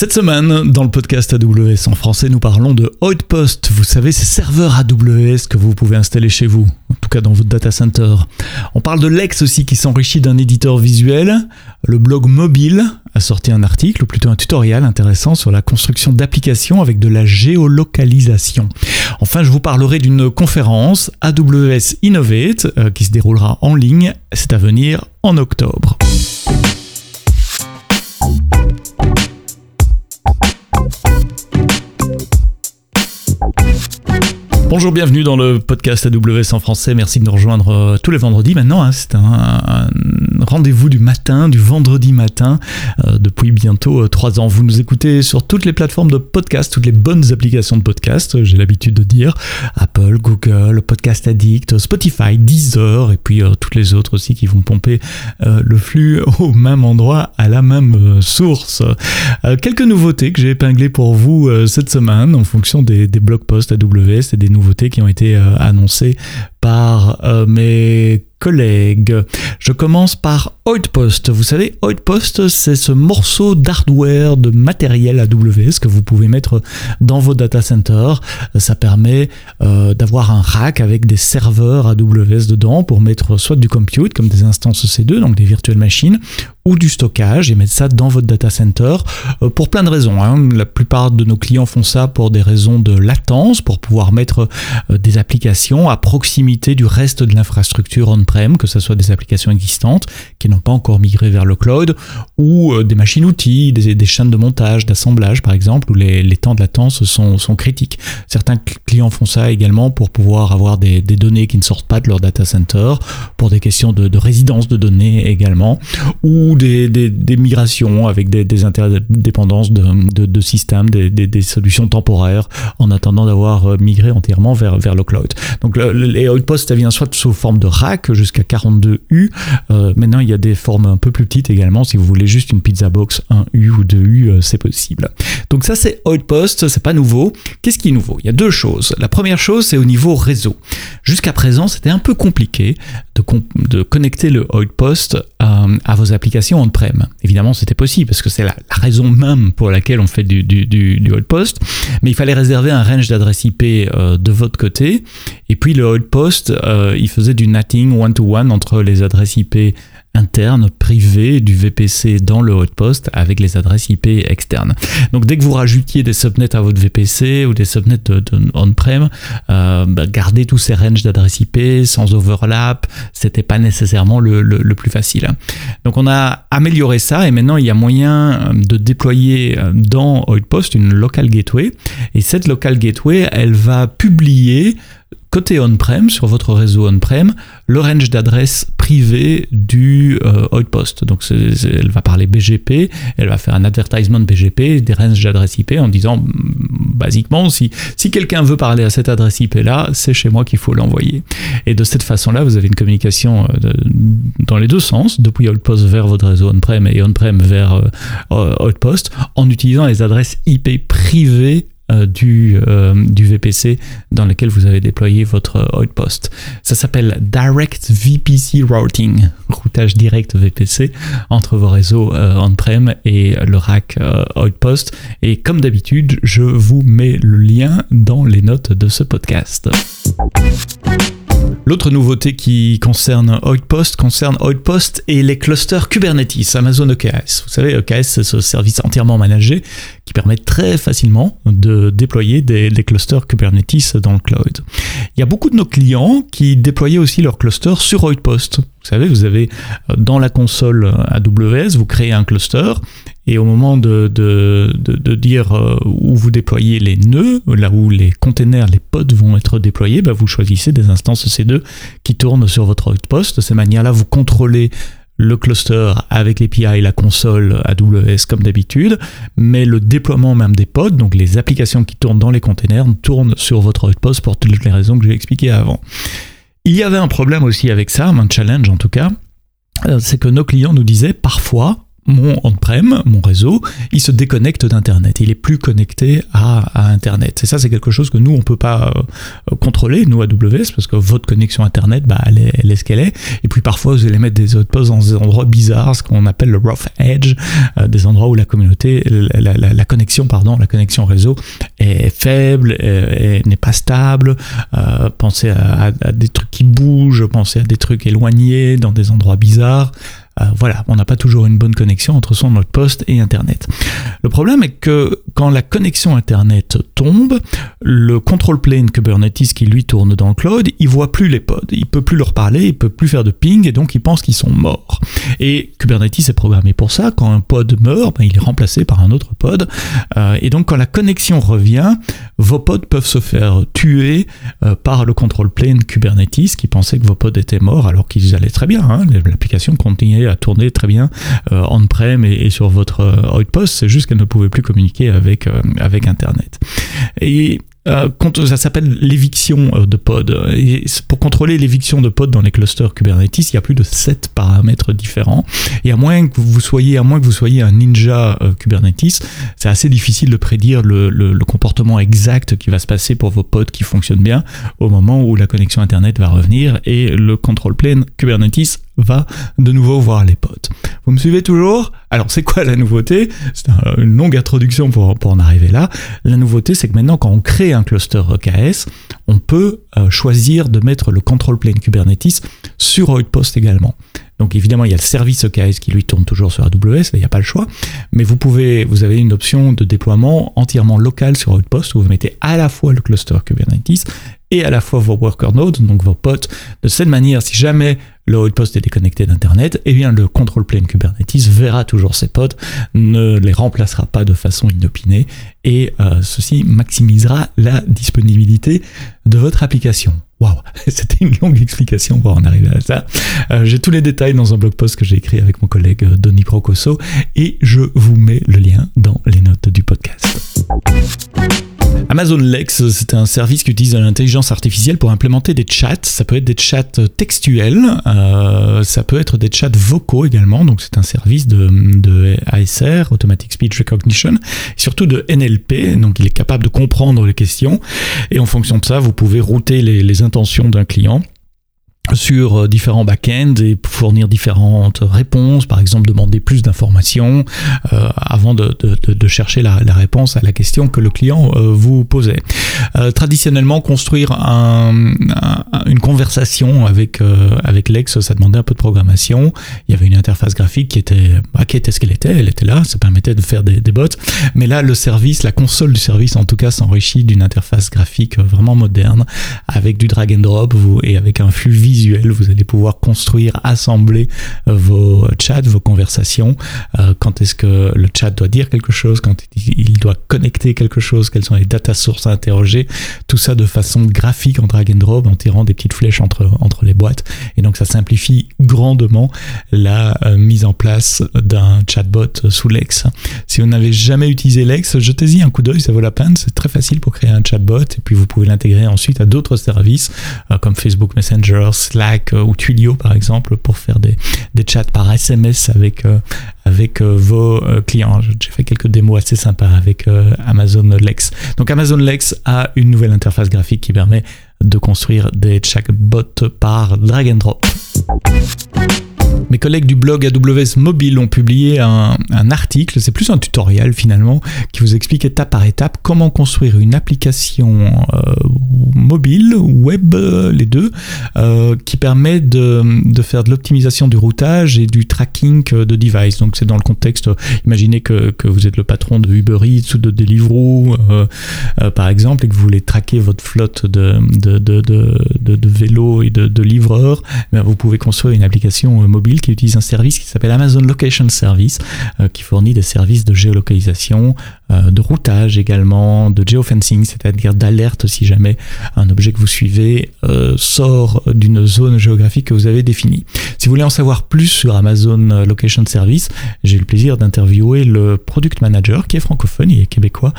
Cette semaine, dans le podcast AWS en français, nous parlons de Outpost. Vous savez, ces serveurs AWS que vous pouvez installer chez vous, en tout cas dans votre data center. On parle de Lex aussi qui s'enrichit d'un éditeur visuel. Le blog mobile a sorti un article, ou plutôt un tutoriel intéressant sur la construction d'applications avec de la géolocalisation. Enfin, je vous parlerai d'une conférence AWS Innovate euh, qui se déroulera en ligne. C'est à venir en octobre. Bonjour, bienvenue dans le podcast AWS en français. Merci de nous rejoindre euh, tous les vendredis maintenant. Hein. C'est un, rendez-vous du matin, du vendredi matin, euh, depuis bientôt euh, trois ans. Vous nous écoutez sur toutes les plateformes de podcast, toutes les bonnes applications de podcast, j'ai l'habitude de dire. Apple, Google, Podcast Addict, Spotify, Deezer, et puis toutes les autres aussi qui vont pomper le flux au même endroit, à la même source. quelques nouveautés que j'ai épinglées pour vous cette semaine en fonction des, des blog posts AWS et des nouveautés qui ont été euh, annoncées euh, mes collègues. Je commence par Outpost. Vous savez, Outpost, c'est ce morceau d'hardware, de matériel AWS que vous pouvez mettre dans vos data centers. Ça permet euh, d'avoir un rack avec des serveurs AWS dedans pour mettre soit du compute, comme des instances EC2, donc des virtuelles machines, ou du stockage et mettre ça dans votre data center euh, pour plein de raisons. Hein. La plupart de nos clients font ça pour des raisons de latence, pour pouvoir mettre des applications à proximité du reste de l'infrastructure on-prem, que ce soit des applications existantes qui n'ont pas encore migré vers le cloud, ou euh, des machines-outils, des, chaînes de montage, d'assemblage par exemple, où les, temps de latence sont, critiques. Certains clients font ça également pour pouvoir avoir des, données qui ne sortent pas de leur data center, pour des questions de, de résidence de données également, ou des, migrations avec des, interdépendances de, systèmes, des, solutions temporaires en attendant d'avoir euh, migré entièrement vers, le cloud. Donc les outposts, ça vient soit sous forme de rack jusqu'à 42 U. Euh, maintenant, il y a des formes un peu plus petites également. Si vous voulez juste une pizza box 1 U ou 2 U, euh, c'est possible. Donc ça, c'est outpost, c'est pas nouveau. Qu'est-ce qui est nouveau? Il y a deux choses. La première chose, c'est au niveau réseau. Jusqu'à présent, c'était un peu compliqué de, connecter le outpost à vos applications on-prem. Évidemment, c'était possible parce que c'est la, raison même pour laquelle on fait du, du, du, post. Mais il fallait réserver un range d'adresse IP euh, de votre côté. Et puis le outpost, euh, il faisait du natting one-to-one entre les adresses IP interne, privé du VPC dans le hotpost avec les adresses IP externes. Donc dès que vous rajoutiez des subnets à votre VPC ou des subnets de, on-prem, euh, bah, gardez tous ces ranges d'adresses IP sans overlap, c'était pas nécessairement le, le, plus facile. Donc on a amélioré ça et maintenant il y a moyen de déployer euh, dans Outpost une local gateway et cette local gateway elle va publier côté on-prem, sur votre réseau on-prem, le range d'adresses privées du euh, Outpost. Donc elle va parler BGP, elle va faire un advertisement de BGP, des ranges d'adresses IP en disant, mm, basiquement, si, si quelqu'un veut parler à cette adresse IP-là, c'est chez moi qu'il faut l'envoyer. Et de cette façon-là, vous avez une communication euh, dans les deux sens, depuis Outpost vers votre réseau on-prem et on-prem vers euh, Outpost, en utilisant les adresses IP privées euh, du, euh, du VPC dans lequel vous avez déployé votre Outpost. Ça s'appelle Direct VPC Routing, routage direct VPC entre vos réseaux euh, on-prem et le rack Outpost. Et comme d'habitude, je vous mets le lien dans les notes de ce podcast. L'autre nouveauté qui concerne Outpost concerne Outpost et les clusters Kubernetes, Amazon EKS. Vous savez, EKS, c'est ce service entièrement managé qui permet très facilement de déployer des, clusters Kubernetes dans le cloud. Il y a beaucoup de nos clients qui déployaient aussi leurs clusters sur Outpost. Vous savez, vous avez euh, dans la console AWS, vous créez un cluster et au moment de, de, dire euh, où vous déployez les nœuds, là où les containers, les pods vont être déployés, bah, vous choisissez des instances EC2 qui tournent sur votre outpost. De cette manière-là, vous contrôlez le cluster avec l'API et la console AWS comme d'habitude, mais le déploiement même des pods, donc les applications qui tournent dans les containers, tournent sur votre outpost pour toutes les raisons que j'ai expliquées avant. Il y avait un problème aussi avec ça, un challenge en tout cas, euh, c'est que nos clients nous disaient parfois mon on-prem, mon réseau, il se déconnecte d'Internet. Il est plus connecté à, Internet. Et ça, c'est quelque chose que nous, on peut pas euh, contrôler, nous, AWS, parce que votre connexion Internet, bah, elle est, ce qu'elle est. Et puis parfois, vous allez mettre des outposts dans des endroits bizarres, ce qu'on appelle le rough edge, euh, des endroits où la communauté, la, connexion, pardon, la connexion réseau est faible, n'est pas stable. Euh, pensez à, à des trucs qui bougent, pensez à des trucs éloignés, dans des endroits bizarres. Euh, voilà, on n'a pas toujours une bonne connexion entre son mode poste et Internet. Le problème est que quand la connexion Internet tombe, le control plane Kubernetes qui lui tourne dans le cloud, il voit plus les pods, il peut plus leur parler, il peut plus faire de ping et donc il pense qu'ils sont morts. Et Kubernetes est programmé pour ça. Quand un pod meurt, ben, il est remplacé par un autre pod. Euh, et donc quand la connexion revient, vos pods peuvent se faire tuer euh, par le control plane Kubernetes qui pensait que vos pods étaient morts alors qu'ils allaient très bien. Hein. L'application continuait tourner très bien euh, on-prem et, sur votre euh, outpost, c'est juste qu'elle ne pouvait plus communiquer avec, euh, avec Internet. Et ça s'appelle l'éviction de pod. Et pour contrôler l'éviction de pod dans les clusters Kubernetes, il y a plus de 7 paramètres différents. Et à moins que vous soyez, à moins que vous soyez un ninja Kubernetes, c'est assez difficile de prédire le, le, comportement exact qui va se passer pour vos pods qui fonctionnent bien au moment où la connexion Internet va revenir et le control plane Kubernetes va de nouveau voir les potes. Vous me suivez toujours? Alors c'est quoi la nouveauté? C'est une longue introduction pour, en arriver là. La nouveauté c'est que maintenant quand on crée un cluster EKS, on peut euh, choisir de mettre le control plane Kubernetes sur Outpost également. Donc évidemment, il y a le service EKS qui lui tourne toujours sur AWS, il n'y a pas le choix, mais vous vous avez une option de déploiement entièrement local sur Outpost où vous mettez à la fois le cluster Kubernetes et à la fois vos worker nodes, donc vos potes. De cette manière, si jamais le outpost est déconnecté d'Internet, eh bien le control plane Kubernetes verra toujours ses potes, ne les remplacera pas de façon inopinée, et euh, ceci maximisera la disponibilité de votre application. Waouh, c'était une longue explication pour en arriver à ça. Euh, j'ai tous les détails dans un blog post que j'ai écrit avec mon collègue euh, Donny Procoso, et je vous mets le lien dans les notes du podcast. Amazon Lex, c'est un service qui utilise l'intelligence artificielle pour implémenter des chats. Ça peut être des chats textuels, euh, ça peut être des chats vocaux également. Donc c'est un service de, ASR, Automatic Speech Recognition, et surtout de NLP. Donc il est capable de comprendre les questions. Et en fonction de ça, vous pouvez router les intentions d'un client sur euh, différents back-ends et fournir différentes réponses, par exemple demander plus d'informations euh, avant de, de, de chercher la, la, réponse à la question que le client euh, vous posait. Euh, traditionnellement, construire un, une conversation avec avec Lex, ça demandait un peu de programmation. Il y avait une interface graphique qui était bah, qui était ce qu'elle était, elle était là, ça permettait de faire des, des bots. Mais là, le service, la console du service en tout cas, s'enrichit d'une interface graphique vraiment moderne avec du drag and drop et avec un flux visuel vous allez pouvoir construire, assembler euh, vos chats, vos conversations. Euh, quand est-ce que le chat doit dire quelque chose, quand il doit connecter quelque chose, quelles sont les data sources à interroger. Tout ça de façon graphique en drag and drop, en tirant des petites flèches entre, les boîtes. Et donc ça simplifie grandement la euh, mise en place d'un chatbot sous Lex. Si vous n'avez jamais utilisé Lex, jetez-y un coup d'œil, ça vaut la peine. C'est très facile pour créer un chatbot et puis vous pouvez l'intégrer ensuite à d'autres services comme Facebook Messenger, Slack euh, ou Twilio par exemple pour faire des, des chats par SMS avec, euh, avec euh, vos clients. J'ai fait quelques démos assez sympas avec Amazon Lex. Donc Amazon Lex a une nouvelle interface graphique qui permet de construire des chatbots par drag and drop. Mes collègues du blog AWS Mobile ont publié un, article, c'est plus un tutoriel finalement, qui vous explique étape par étape comment construire une application euh, mobile, web, les deux, euh, qui permet de, faire de l'optimisation du routage et du tracking de device. Donc c'est dans le contexte, imaginez que, vous êtes le patron de Uber Eats ou de Deliveroo, euh, par exemple, et que vous voulez traquer votre flotte de, vélos et de, livreurs, eh vous pouvez construire une application mobile qui utilise un service qui s'appelle Amazon Location Service, euh, qui fournit des services de géolocalisation, euh, de routage également, de geofencing, c'est-à-dire d'alerte si jamais un objet que vous suivez euh, sort d'une zone géographique que vous avez définie. Si vous voulez en savoir plus sur Amazon Location Service, j'ai eu le plaisir d'interviewer le product manager qui est francophone, il est québécois.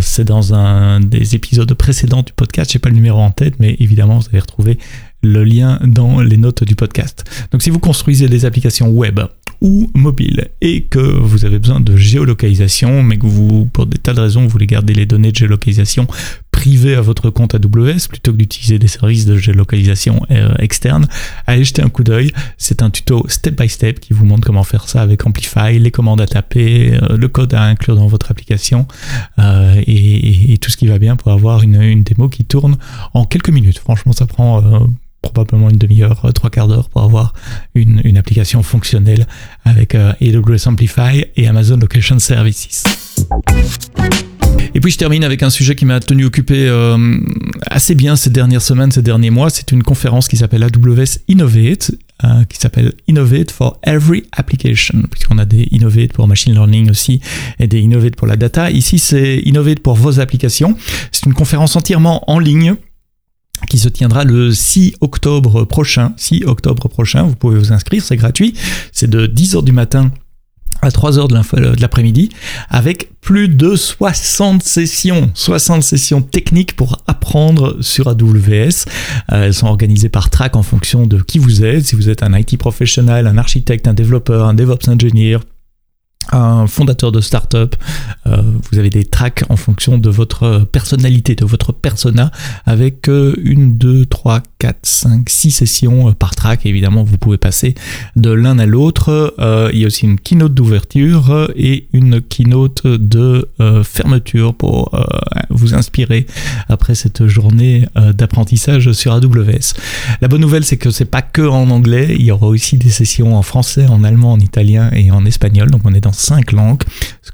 C'est dans un des épisodes précédents du podcast, j'ai pas le numéro en tête, mais évidemment vous allez retrouver le lien dans les notes du podcast. Donc si vous construisez des applications web ou mobiles et que vous avez besoin de géolocalisation, mais que vous, pour des tas de raisons, vous voulez garder les données de géolocalisation privées à votre compte AWS plutôt que d'utiliser des services de géolocalisation euh, externes, allez jeter un coup d'œil. C'est un tuto step by step qui vous montre comment faire ça avec Amplify, les commandes à taper, euh, le code à inclure dans votre application euh, et, tout ce qui va bien pour avoir une démo qui tourne en quelques minutes. Franchement, ça prend probablement une demi-heure, euh, trois quarts d'heure pour avoir une, une, application fonctionnelle avec euh, AWS Amplify et Amazon Location Services. Et puis je termine avec un sujet qui m'a tenu occupé euh, assez bien ces dernières semaines, ces derniers mois. C'est une conférence qui s'appelle AWS Innovate, qui s'appelle Innovate for Every Application, puisqu'on a des Innovate pour Machine Learning aussi et des Innovate pour la data. Ici, c'est Innovate pour vos applications. C'est une conférence entièrement en ligne qui se tiendra le 6 octobre prochain. 6 octobre prochain, vous pouvez vous inscrire, c'est gratuit. C'est de 10h du matin à 3h de l'après-midi avec plus de 60 sessions, 60 sessions techniques pour apprendre sur AWS. Euh, elles sont organisées par track en fonction de qui vous êtes, si vous êtes un IT professionnel, un architecte, un développeur, un DevOps engineer, un fondateur de start-up, euh, vous avez des tracks en fonction de votre personnalité, de votre persona, avec euh, une, deux, trois, quatre, cinq, six sessions euh, par track. Évidemment, vous pouvez passer de l'un à l'autre. il y a aussi une keynote d'ouverture et une keynote de fermeture pour vous inspirer après cette journée d'apprentissage sur AWS. La bonne nouvelle, c'est que c'est pas que en anglais. Il y aura aussi des sessions en français, en allemand, en italien et en espagnol. Donc, on est dans 5 langues.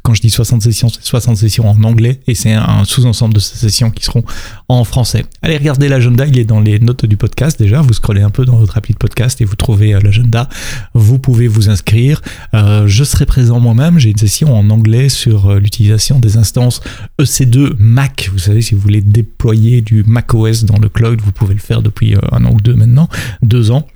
Quand je dis 60 sessions, c'est 60 sessions en anglais et c'est un sous-ensemble de ces sessions qui seront en français. Allez regarder l'agenda, il est dans les notes du podcast déjà. Vous scrollez un peu dans votre appli de podcast et vous trouvez euh, l'agenda. Vous pouvez vous inscrire. Euh, je serai présent moi-même. J'ai une session en anglais sur euh, l'utilisation des instances EC2 Mac. Vous savez, si vous voulez déployer du Mac OS dans le cloud, vous pouvez le faire depuis un an ou deux maintenant, deux ans.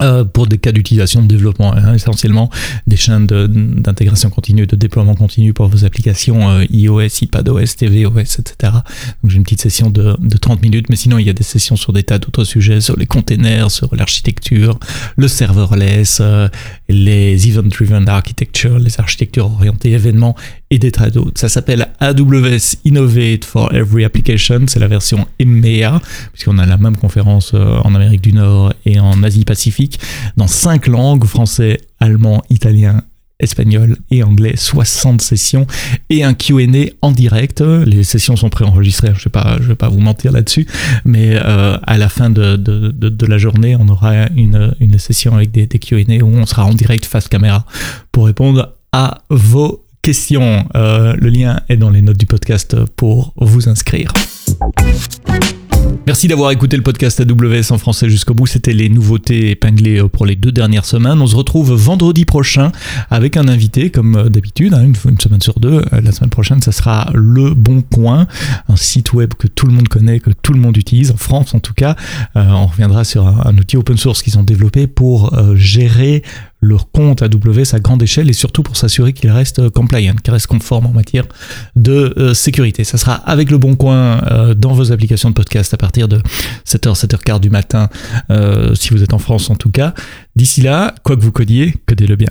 Euh, pour des cas d'utilisation de développement, hein, essentiellement des chaînes d'intégration continue, de déploiement continu pour vos applications euh, iOS, iPadOS, tvOS, etc. Donc j'ai une petite session de, de, 30 minutes, mais sinon il y a des sessions sur des tas d'autres sujets, sur les containers, sur l'architecture, le serverless, euh, les event-driven architecture, les architectures orientées événements et des tas d'autres. Ça s'appelle AWS Innovate for Every Application, c'est la version EMEA, puisqu'on a la même conférence euh, en Amérique du Nord et en Asie-Pacifique, dans cinq langues, français, allemand, italien, espagnol et anglais, 60 sessions et un Q&A en direct. Les sessions sont préenregistrées, je ne vais, pas, vous mentir là-dessus, mais euh, à la fin de, la journée, on aura une, session avec des, des Q&A où on sera en direct face caméra pour répondre à vos question. Euh, le lien est dans les notes du podcast pour vous inscrire. Merci d'avoir écouté le podcast AWS en français jusqu'au bout. C'était les nouveautés épinglées euh, pour les deux dernières semaines. On se retrouve vendredi prochain avec un invité, comme euh, d'habitude, hein, une, une, semaine sur deux. La semaine prochaine, ça sera Le Bon Coin, un site web que tout le monde connaît, que tout le monde utilise, en France en tout cas. on reviendra sur un, outil open source qu'ils ont développé pour gérer leur compte AWS à grande échelle et surtout pour s'assurer qu'ils restent euh, compliant, qu'ils restent conformes en matière de euh, sécurité. Ça sera avec le bon coin euh, dans vos applications de podcast à partir de 7h, 7h15 du matin, si vous êtes en France en tout cas. D'ici là, quoi que vous codiez, codez-le bien.